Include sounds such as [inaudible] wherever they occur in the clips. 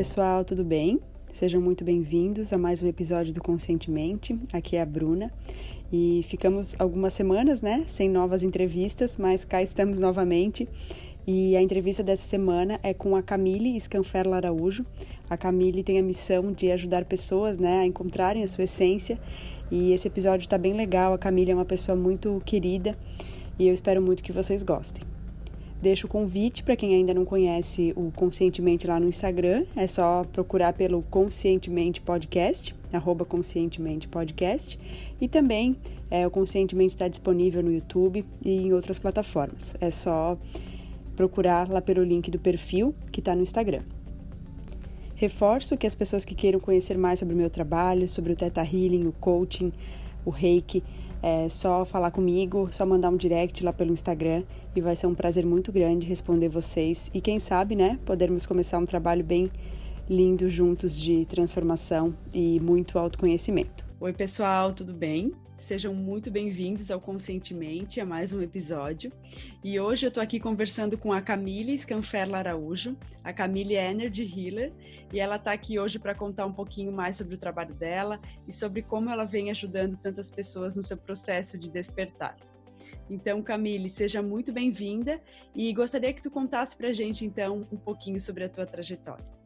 pessoal, tudo bem? Sejam muito bem-vindos a mais um episódio do Conscientemente. Aqui é a Bruna e ficamos algumas semanas, né, sem novas entrevistas, mas cá estamos novamente. E a entrevista dessa semana é com a Camille Scanferla Araújo. A Camille tem a missão de ajudar pessoas, né, a encontrarem a sua essência. E esse episódio está bem legal. A Camille é uma pessoa muito querida e eu espero muito que vocês gostem. Deixo o convite para quem ainda não conhece o Conscientemente lá no Instagram. É só procurar pelo Conscientemente Podcast, arroba Conscientemente Podcast. E também é, o Conscientemente está disponível no YouTube e em outras plataformas. É só procurar lá pelo link do perfil que está no Instagram. Reforço que as pessoas que queiram conhecer mais sobre o meu trabalho, sobre o Theta Healing, o coaching, o reiki, é só falar comigo, só mandar um direct lá pelo Instagram e vai ser um prazer muito grande responder vocês e quem sabe, né, podermos começar um trabalho bem lindo juntos de transformação e muito autoconhecimento. Oi, pessoal, tudo bem? Sejam muito bem-vindos ao Conscientemente, a mais um episódio. E hoje eu estou aqui conversando com a Camille Scanferla Araújo. A Camille é Energy Healer e ela está aqui hoje para contar um pouquinho mais sobre o trabalho dela e sobre como ela vem ajudando tantas pessoas no seu processo de despertar. Então, Camille, seja muito bem-vinda e gostaria que tu contasse para a gente, então, um pouquinho sobre a tua trajetória.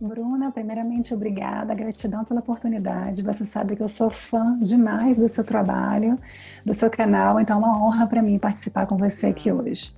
Bruna, primeiramente, obrigada, gratidão pela oportunidade. Você sabe que eu sou fã demais do seu trabalho, do seu canal, então é uma honra para mim participar com você aqui hoje.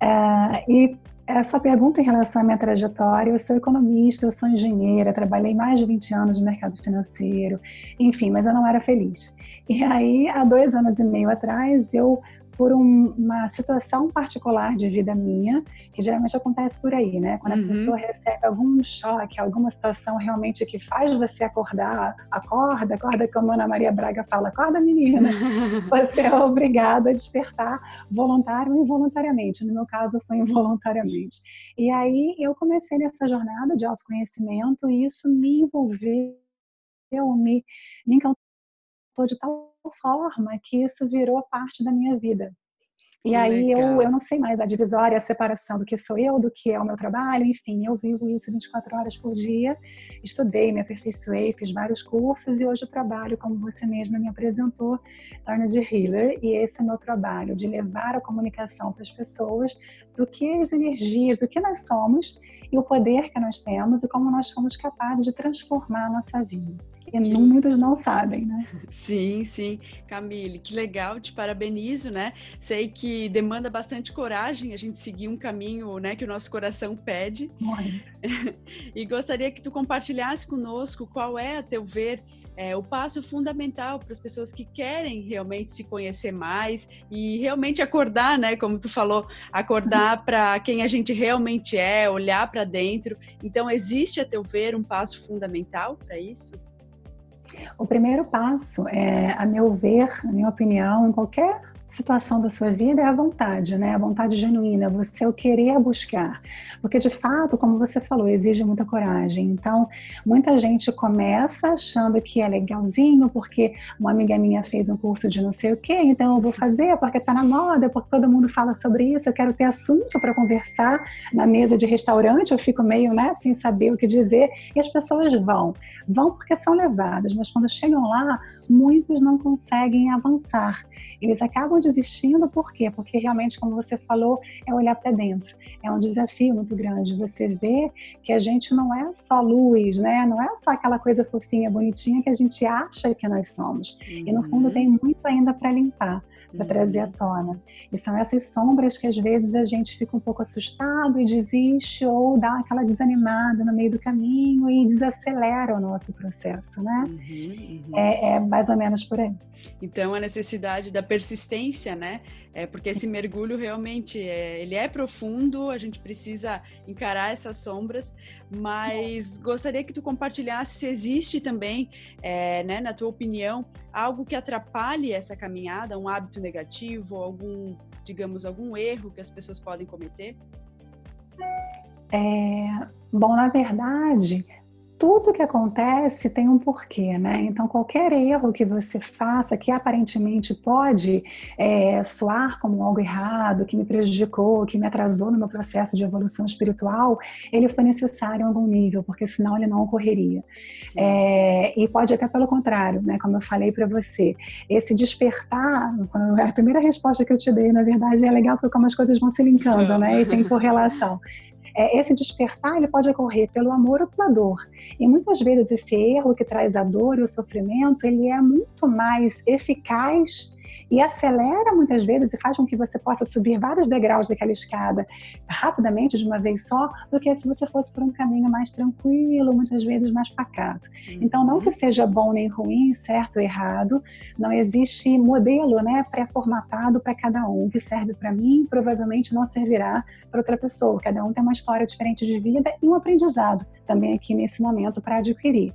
É, e essa pergunta em relação à minha trajetória, eu sou economista, eu sou engenheira, trabalhei mais de 20 anos no mercado financeiro, enfim, mas eu não era feliz. E aí, há dois anos e meio atrás, eu por um, uma situação particular de vida minha, que geralmente acontece por aí, né? Quando uhum. a pessoa recebe algum choque, alguma situação realmente que faz você acordar, acorda, acorda, como a Ana Maria Braga fala, acorda menina, [laughs] você é obrigada a despertar voluntário ou involuntariamente. No meu caso, foi involuntariamente. E aí eu comecei nessa jornada de autoconhecimento e isso me envolveu, me, me encantou de tal forma que isso virou parte da minha vida. E que aí eu, eu não sei mais a divisória, a separação do que sou eu, do que é o meu trabalho, enfim, eu vivo isso 24 horas por dia. Estudei, me aperfeiçoei, fiz vários cursos e hoje eu trabalho, como você mesma me apresentou, torna de healer. E esse é o meu trabalho, de levar a comunicação para as pessoas do que as energias, do que nós somos e o poder que nós temos e como nós somos capazes de transformar a nossa vida que muitos não sabem, né? Sim, sim. Camille, que legal, te parabenizo, né? Sei que demanda bastante coragem a gente seguir um caminho, né, que o nosso coração pede. [laughs] e gostaria que tu compartilhasse conosco qual é, a teu ver, é, o passo fundamental para as pessoas que querem realmente se conhecer mais e realmente acordar, né, como tu falou, acordar para quem a gente realmente é, olhar para dentro. Então, existe, a teu ver, um passo fundamental para isso? O primeiro passo, é, a meu ver, na minha opinião, em qualquer situação da sua vida é a vontade, né? A vontade genuína, você o querer buscar. Porque de fato, como você falou, exige muita coragem. Então, muita gente começa achando que é legalzinho porque uma amiga minha fez um curso de não sei o quê, então eu vou fazer porque tá na moda, porque todo mundo fala sobre isso, eu quero ter assunto para conversar na mesa de restaurante, eu fico meio, né, sem saber o que dizer, e as pessoas vão. Vão porque são levadas, mas quando chegam lá, muitos não conseguem avançar. Eles acabam desistindo, por quê? Porque realmente, como você falou, é olhar para dentro. É um desafio muito grande. Você vê que a gente não é só luz, né? Não é só aquela coisa fofinha, bonitinha que a gente acha que nós somos. Uhum. E no fundo uhum. tem muito ainda para limpar para trazer à tona. E são essas sombras que às vezes a gente fica um pouco assustado e desiste ou dá aquela desanimada no meio do caminho e desacelera o nosso processo, né? Uhum, uhum. É, é, mais ou menos por aí. Então a necessidade da persistência, né? É porque esse mergulho realmente é, ele é profundo, a gente precisa encarar essas sombras, mas é. gostaria que tu compartilhasse se existe também, é, né, na tua opinião, algo que atrapalhe essa caminhada, um hábito negativo, algum, digamos, algum erro que as pessoas podem cometer? É, bom, na verdade, tudo que acontece tem um porquê, né? Então, qualquer erro que você faça, que aparentemente pode é, soar como algo errado, que me prejudicou, que me atrasou no meu processo de evolução espiritual, ele foi necessário em algum nível, porque senão ele não ocorreria. É, e pode até pelo contrário, né? Como eu falei para você, esse despertar, a primeira resposta que eu te dei, na verdade, é legal porque como as coisas vão se linkando, né? E tem correlação [laughs] é, esse despertar ele pode ocorrer pelo amor ou pela dor. E muitas vezes esse erro que traz a dor e o sofrimento, ele é muito mais eficaz e acelera muitas vezes e faz com que você possa subir vários degraus daquela escada rapidamente de uma vez só, do que se você fosse por um caminho mais tranquilo, muitas vezes mais pacato. Uhum. Então, não que seja bom nem ruim, certo ou errado, não existe modelo né, pré-formatado para cada um. O que serve para mim provavelmente não servirá para outra pessoa. Cada um tem uma história diferente de vida e um aprendizado também aqui nesse momento para adquirir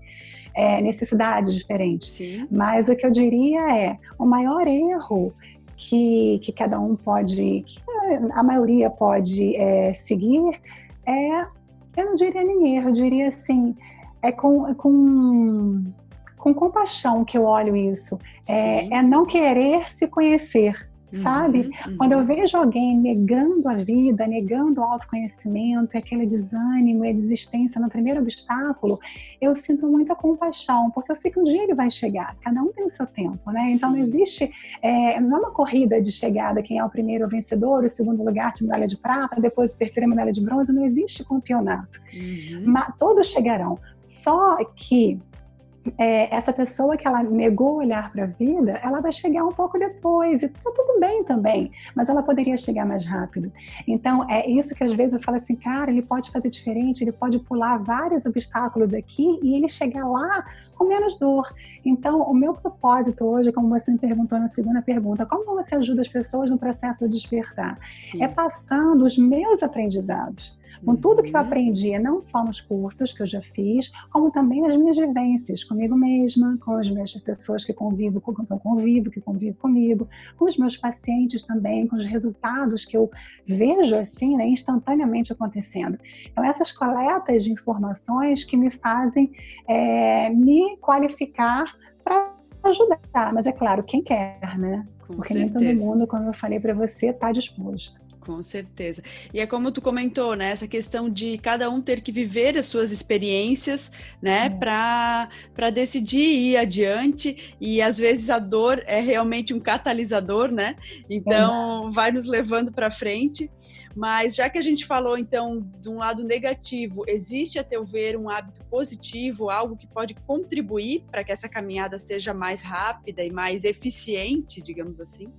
é, necessidades diferentes. Sim. Mas o que eu diria é, o maior erro que, que cada um pode, que a maioria pode é, seguir é, eu não diria nem erro, eu diria assim, é com, com, com compaixão que eu olho isso. É, é não querer se conhecer sabe? Uhum, uhum. Quando eu vejo alguém negando a vida, negando o autoconhecimento, aquele desânimo e a desistência no primeiro obstáculo, eu sinto muita compaixão, porque eu sei que um dia ele vai chegar, cada um tem o seu tempo, né? Então Sim. não existe, é, não é uma corrida de chegada, quem é o primeiro vencedor, o segundo lugar de medalha de prata, depois a terceira medalha de bronze, não existe campeonato. Uhum. Mas todos chegarão. Só que é, essa pessoa que ela negou olhar para a vida, ela vai chegar um pouco depois e tá tudo bem também, mas ela poderia chegar mais rápido. Então é isso que às vezes eu falo assim, cara, ele pode fazer diferente, ele pode pular vários obstáculos aqui e ele chegar lá com menos dor. Então o meu propósito hoje, como você me perguntou na segunda pergunta, como você ajuda as pessoas no processo de despertar? Sim. É passando os meus aprendizados com tudo que eu uhum. aprendi, não só nos cursos que eu já fiz, como também nas minhas vivências comigo mesma, com as minhas pessoas que convivo, com que eu convivo, que convivem comigo, com os meus pacientes também, com os resultados que eu vejo assim, né, instantaneamente acontecendo. Então, essas coletas de informações que me fazem é, me qualificar para ajudar, mas é claro, quem quer, né? Com Porque certeza. nem todo mundo, como eu falei para você, está disposto. Com certeza. E é como tu comentou, né? Essa questão de cada um ter que viver as suas experiências, né? É. Para decidir ir adiante. E às vezes a dor é realmente um catalisador, né? Então é. vai nos levando para frente. Mas já que a gente falou então de um lado negativo, existe a teu ver um hábito positivo, algo que pode contribuir para que essa caminhada seja mais rápida e mais eficiente, digamos assim?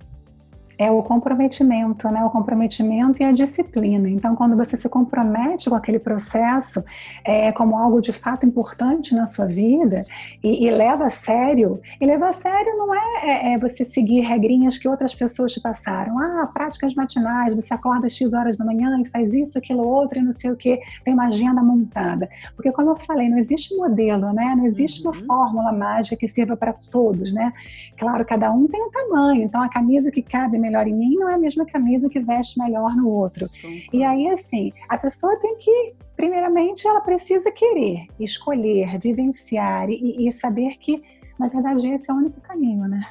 É o comprometimento, né? O comprometimento e a disciplina. Então, quando você se compromete com aquele processo é, como algo de fato importante na sua vida e, e leva a sério, e levar a sério não é, é, é, você seguir regrinhas que outras pessoas te passaram. Ah, práticas matinais, você acorda às X horas da manhã e faz isso, aquilo, outro e não sei o que, tem uma agenda montada. Porque, como eu falei, não existe modelo, né? Não existe uma uhum. fórmula mágica que sirva para todos, né? Claro, cada um tem um tamanho, então a camisa que cabe melhor em mim não é a mesma camisa que veste melhor no outro. E aí, assim, a pessoa tem que, primeiramente, ela precisa querer, escolher, vivenciar e, e saber que, na verdade, esse é o único caminho, né?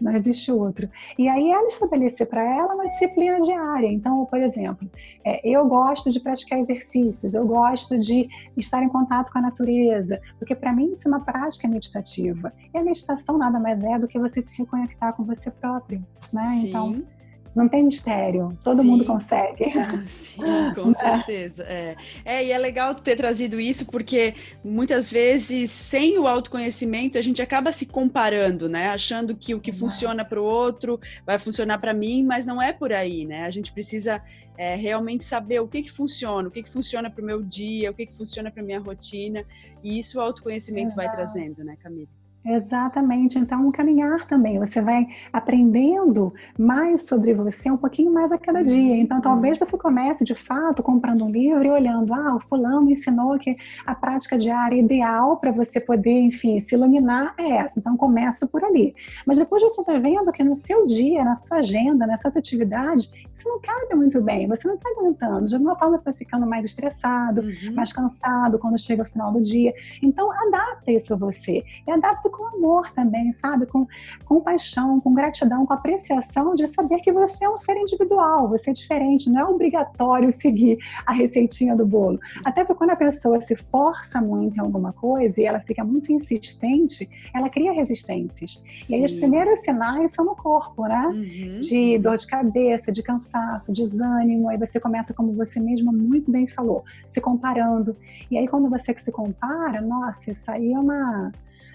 Não existe outro. E aí ela estabelecer para ela uma disciplina diária. Então, por exemplo, é, eu gosto de praticar exercícios, eu gosto de estar em contato com a natureza, porque para mim isso é uma prática meditativa. E a meditação nada mais é do que você se reconectar com você próprio, né? Sim. Então, não tem mistério, todo Sim. mundo consegue. Sim, com [laughs] né? certeza. É. é, e é legal ter trazido isso, porque muitas vezes, sem o autoconhecimento, a gente acaba se comparando, né? Achando que o que funciona para o outro vai funcionar para mim, mas não é por aí, né? A gente precisa é, realmente saber o que, que funciona, o que, que funciona para o meu dia, o que, que funciona para minha rotina, e isso o autoconhecimento Exato. vai trazendo, né, Camila? Exatamente. Então, um caminhar também. Você vai aprendendo mais sobre você um pouquinho mais a cada dia. Uhum. Então, talvez você comece, de fato, comprando um livro e olhando, ah, o fulano ensinou que a prática diária ideal para você poder, enfim, se iluminar é essa. Então, começa por ali. Mas depois você está vendo que no seu dia, na sua agenda, nessas atividades, isso não cabe muito bem. Você não está aguentando. De alguma forma, você está ficando mais estressado, uhum. mais cansado quando chega o final do dia. Então, adapta isso a você. E adapta com amor também, sabe? Com, com paixão, com gratidão, com apreciação de saber que você é um ser individual, você é diferente, não é obrigatório seguir a receitinha do bolo. Até porque quando a pessoa se força muito em alguma coisa e ela fica muito insistente, ela cria resistências. Sim. E aí os primeiros sinais são no corpo, né? Uhum. De dor de cabeça, de cansaço, desânimo. Aí você começa, como você mesma muito bem falou, se comparando. E aí quando você se compara, nossa, isso aí é uma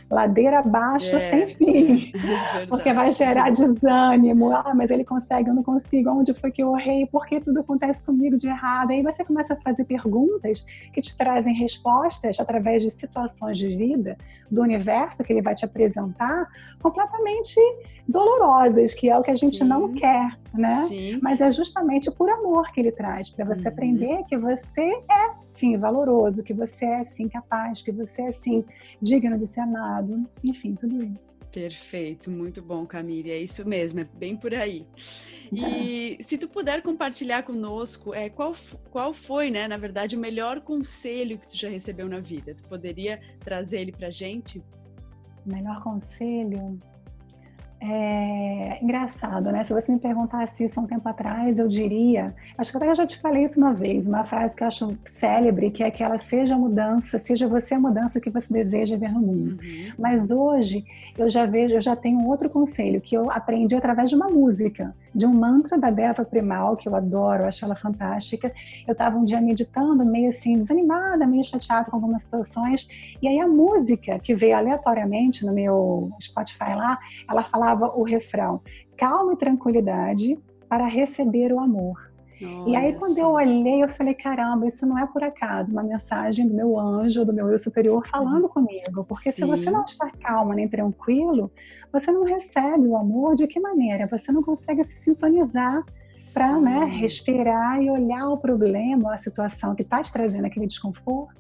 ladeira abaixo é, sem fim, [laughs] é porque vai gerar desânimo. Ah, mas ele consegue, eu não consigo. Onde foi que eu errei? Por que tudo acontece comigo de errado? Aí você começa a fazer perguntas que te trazem respostas através de situações de vida do universo que ele vai te apresentar completamente dolorosas, que é o que a gente Sim. não quer, né? Sim. Mas é justamente por amor que ele traz, para você uhum. aprender que você é sim valoroso, que você é sim capaz, que você é sim digno de ser amado, enfim, tudo isso. Perfeito, muito bom, Camille. É isso mesmo, é bem por aí. E se tu puder compartilhar conosco, é, qual, qual foi, né, na verdade, o melhor conselho que tu já recebeu na vida? Tu poderia trazer ele pra gente? Melhor conselho? É engraçado, né? Se você me perguntasse isso há um tempo atrás, eu diria. Acho que até eu já te falei isso uma vez, uma frase que eu acho célebre, que é que ela seja a mudança, seja você a mudança que você deseja ver no mundo. Uhum. Mas hoje eu já vejo, eu já tenho outro conselho que eu aprendi através de uma música, de um mantra da Deva Primal, que eu adoro, acho ela fantástica. Eu estava um dia meditando, meio assim, desanimada, meio chateada com algumas situações, e aí a música que veio aleatoriamente no meu Spotify lá, ela falava o refrão: calma e tranquilidade para receber o amor. Olha e aí, quando eu olhei, eu falei: caramba, isso não é por acaso uma mensagem do meu anjo, do meu eu superior falando uhum. comigo. Porque Sim. se você não está calma nem tranquilo, você não recebe o amor de que maneira? Você não consegue se sintonizar para né, respirar e olhar o problema, a situação que está te trazendo aquele desconforto,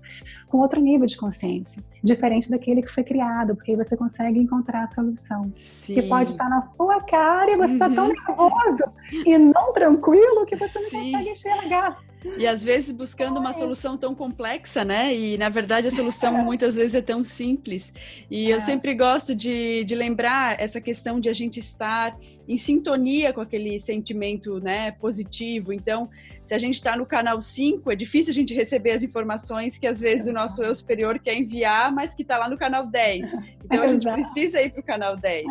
com outro nível de consciência, diferente daquele que foi criado, porque aí você consegue encontrar a solução. Sim. Que pode estar na sua cara e você está uhum. tão nervoso e não tranquilo que você não Sim. consegue enxergar. E às vezes buscando uma solução tão complexa, né? E na verdade a solução [laughs] muitas vezes é tão simples. E é. eu sempre gosto de, de lembrar essa questão de a gente estar em sintonia com aquele sentimento né, positivo. Então, se a gente está no canal 5, é difícil a gente receber as informações que às vezes o nosso eu superior quer enviar, mas que está lá no canal 10. Então a gente precisa ir para o canal 10.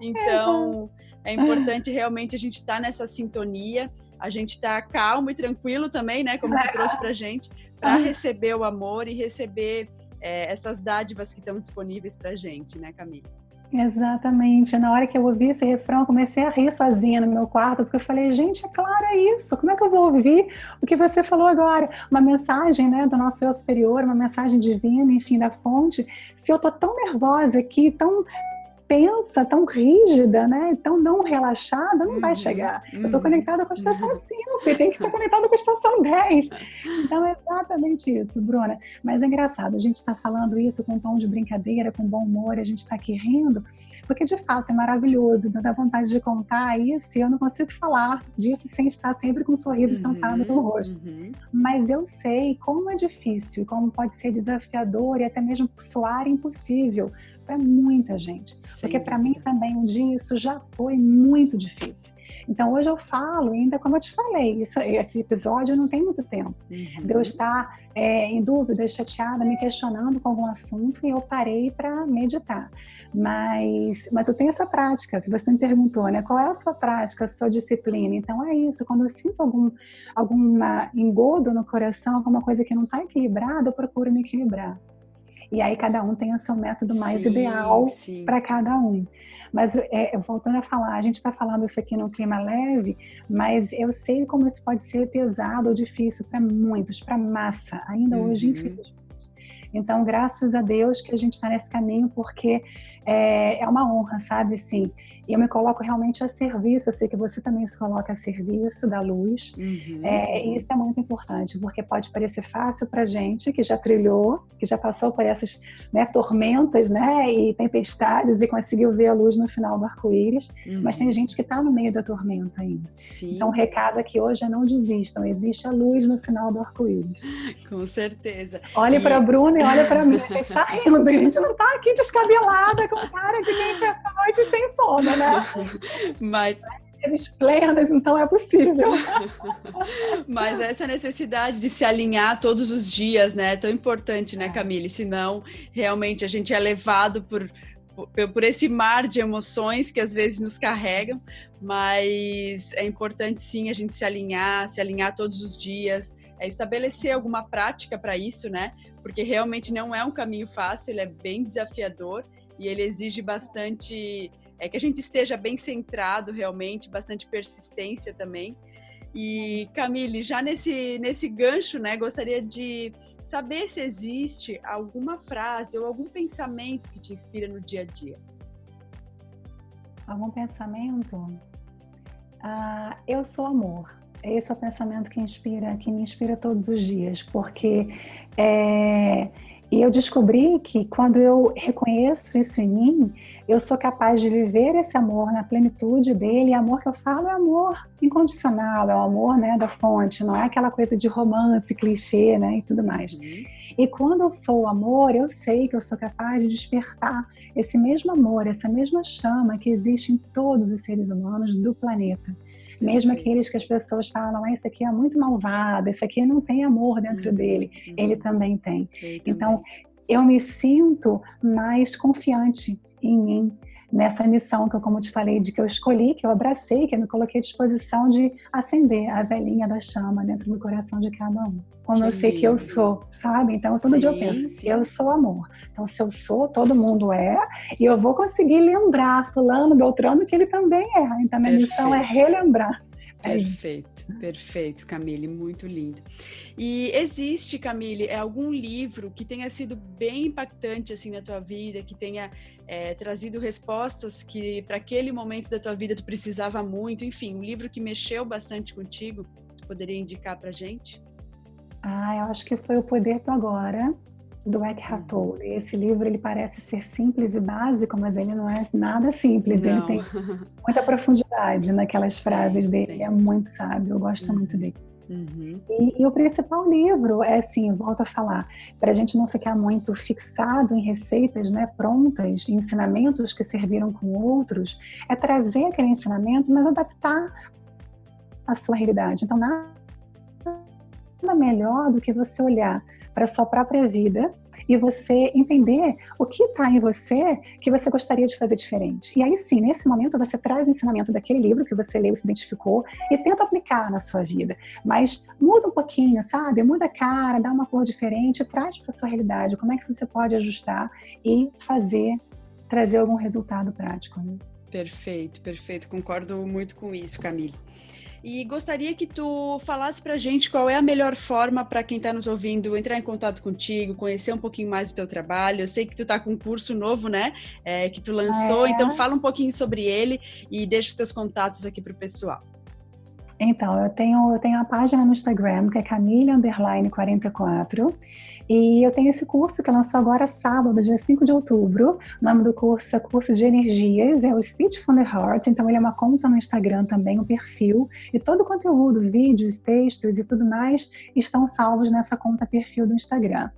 Então. É importante realmente a gente estar tá nessa sintonia, a gente estar tá calmo e tranquilo também, né? Como tu trouxe pra gente, para receber o amor e receber é, essas dádivas que estão disponíveis pra gente, né, Camila? Exatamente. Na hora que eu ouvi esse refrão, eu comecei a rir sozinha no meu quarto, porque eu falei, gente, é claro é isso. Como é que eu vou ouvir o que você falou agora? Uma mensagem né, do nosso eu superior, uma mensagem divina, enfim, da fonte. Se eu tô tão nervosa aqui, tão tensa, tão rígida, né? Tão não relaxada, não uhum, vai chegar. Uhum, eu estou conectada com a estação uhum. 5, tem que estar conectada com a estação 10. Então é exatamente isso, Bruna. Mas é engraçado, a gente está falando isso com um tom de brincadeira, com bom humor, a gente está aqui rindo, porque de fato é maravilhoso, dá vontade de contar isso e eu não consigo falar disso sem estar sempre com um sorriso estampado uhum, no rosto. Uhum. Mas eu sei como é difícil, como pode ser desafiador e até mesmo soar impossível para muita gente. Sem porque para mim também um dia isso já foi muito difícil. Então hoje eu falo, ainda como eu te falei, isso, esse episódio não tem muito tempo. Uhum. De eu estar é, em dúvida, chateada, me questionando com algum assunto e eu parei para meditar. Mas, mas eu tenho essa prática que você me perguntou, né? Qual é a sua prática, a sua disciplina? Então é isso. Quando eu sinto algum alguma engodo no coração, alguma coisa que não está equilibrada, eu procuro me equilibrar. E aí cada um tem o seu método mais sim, ideal para cada um. Mas é, voltando a falar, a gente está falando isso aqui num clima leve, mas eu sei como isso pode ser pesado ou difícil para muitos, para massa, ainda uhum. hoje, infelizmente. Então, graças a Deus que a gente está nesse caminho, porque é, é, uma honra, sabe? Sim. E eu me coloco realmente a serviço. Eu sei que você também se coloca a serviço da luz. Uhum. É, e isso é muito importante, porque pode parecer fácil para gente que já trilhou, que já passou por essas né, tormentas, né? E tempestades e conseguiu ver a luz no final do arco-íris. Uhum. Mas tem gente que está no meio da tormenta ainda. Sim. Então, o recado aqui hoje é não desistam. Existe a luz no final do arco-íris. [laughs] Com certeza. Olhe e... para a Bruna e olha para mim. A gente está rindo. A gente não está aqui descabelada com cara de quem passa a noite sem sono, né? Mas plenas, então é possível. Mas essa necessidade de se alinhar todos os dias, né? É tão importante, né, Camille? Senão, realmente, a gente é levado por, por, esse mar de emoções que às vezes nos carregam, mas é importante sim a gente se alinhar, se alinhar todos os dias, é estabelecer alguma prática para isso, né? Porque realmente não é um caminho fácil, ele é bem desafiador e ele exige bastante é que a gente esteja bem centrado realmente, bastante persistência também. E Camille, já nesse nesse gancho, né, gostaria de saber se existe alguma frase ou algum pensamento que te inspira no dia a dia. Algum pensamento? Ah, eu sou amor. Esse é o pensamento que inspira, que me inspira todos os dias, porque é, e eu descobri que quando eu reconheço isso em mim, eu sou capaz de viver esse amor na plenitude dele. E amor que eu falo é amor incondicional, é o amor né, da fonte, não é aquela coisa de romance, clichê né, e tudo mais. Uhum. E quando eu sou amor, eu sei que eu sou capaz de despertar esse mesmo amor, essa mesma chama que existe em todos os seres humanos do planeta. Mesmo aqueles que as pessoas falam, ah, esse aqui é muito malvado, esse aqui não tem amor dentro uhum, dele, uhum. ele também tem. Ele então, também. eu me sinto mais confiante em mim, nessa missão que eu, como te falei, de que eu escolhi, que eu abracei, que eu me coloquei à disposição de acender a velhinha da chama dentro do coração de cada um. Como que eu sei que eu sou, sabe? Então, todo sim, dia eu penso, sim. eu sou amor. Então, se eu sou, todo mundo é, e eu vou conseguir lembrar fulano, Beltrano, que ele também é. Então, minha Perfeito. missão é relembrar. É perfeito, perfeito, Camille, muito lindo. E existe, Camille, algum livro que tenha sido bem impactante assim na tua vida, que tenha é, trazido respostas que para aquele momento da tua vida tu precisava muito, enfim, um livro que mexeu bastante contigo, tu poderia indicar para gente? Ah, eu acho que foi o Poder do Agora, do Eckhart uhum. Tolle. Esse livro ele parece ser simples e básico, mas ele não é nada simples. Não. Ele tem muita profundidade naquelas [laughs] frases dele. Ele é muito sábio. Eu gosto uhum. muito dele. Uhum. E, e, o principal livro é assim, volto a falar, para a gente não ficar muito fixado em receitas né, prontas, ensinamentos que serviram com outros, é trazer aquele ensinamento, mas adaptar a sua realidade. Então, nada melhor do que você olhar para a sua própria vida e você entender o que está em você que você gostaria de fazer diferente. E aí sim, nesse momento você traz o ensinamento daquele livro que você leu, se identificou e tenta aplicar na sua vida. Mas muda um pouquinho, sabe? Muda a cara, dá uma cor diferente, traz para sua realidade. Como é que você pode ajustar e fazer, trazer algum resultado prático? Né? Perfeito, perfeito. Concordo muito com isso, Camille. E gostaria que tu falasse para a gente qual é a melhor forma para quem está nos ouvindo entrar em contato contigo, conhecer um pouquinho mais do teu trabalho. Eu sei que tu está com um curso novo, né? É, que tu lançou, é. então fala um pouquinho sobre ele e deixa os teus contatos aqui para o pessoal. Então, eu tenho, eu tenho a página no Instagram, que é Camille44. E eu tenho esse curso que lançou agora sábado, dia 5 de outubro. O nome do curso é Curso de Energias, é o Speech from the Heart. Então, ele é uma conta no Instagram também, um perfil. E todo o conteúdo, vídeos, textos e tudo mais, estão salvos nessa conta perfil do Instagram.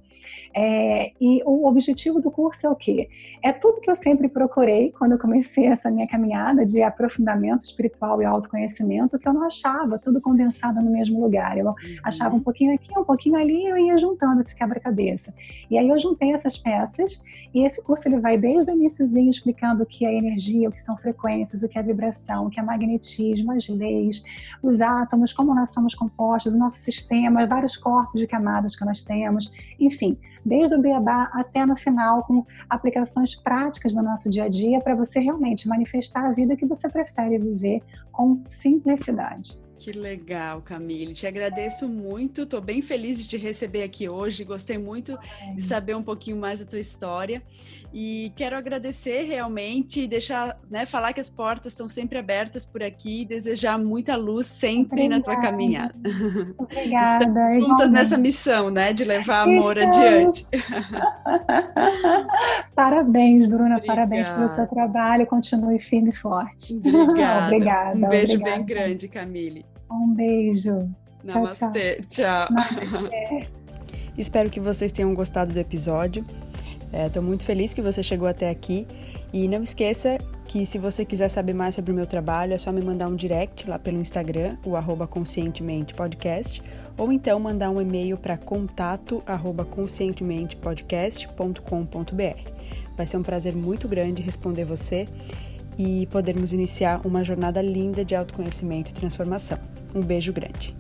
É, e o objetivo do curso é o quê? É tudo que eu sempre procurei quando eu comecei essa minha caminhada de aprofundamento espiritual e autoconhecimento, que eu não achava tudo condensado no mesmo lugar. Eu uhum. achava um pouquinho aqui, um pouquinho ali, e eu ia juntando esse quebra-cabeça. E aí eu juntei essas peças, e esse curso ele vai desde o iníciozinho explicando o que é energia, o que são frequências, o que é vibração, o que é magnetismo, as leis, os átomos, como nós somos compostos, o nosso sistema, vários corpos de camadas que nós temos, enfim, desde o beabá até no final, com aplicações práticas no nosso dia a dia para você realmente manifestar a vida que você prefere viver com simplicidade. Que legal, Camille. Te agradeço muito. Estou bem feliz de te receber aqui hoje. Gostei muito de saber um pouquinho mais da tua história. E quero agradecer realmente e deixar, né, falar que as portas estão sempre abertas por aqui e desejar muita luz sempre Obrigada. na tua caminhada. Obrigada. Estamos juntas nessa missão, né, de levar amor Estamos. adiante. [laughs] parabéns, Bruna, Obrigada. parabéns pelo seu trabalho. Continue firme e forte. Obrigada. [laughs] Obrigada. Um beijo Obrigada. bem grande, Camille. Um beijo. Namastê. Tchau. tchau. Namastê. [laughs] Espero que vocês tenham gostado do episódio. Estou é, muito feliz que você chegou até aqui. E não esqueça que se você quiser saber mais sobre o meu trabalho, é só me mandar um direct lá pelo Instagram, o arroba conscientemente podcast, ou então mandar um e-mail para contato arroba conscientementepodcast.com.br. Vai ser um prazer muito grande responder você e podermos iniciar uma jornada linda de autoconhecimento e transformação. Um beijo grande.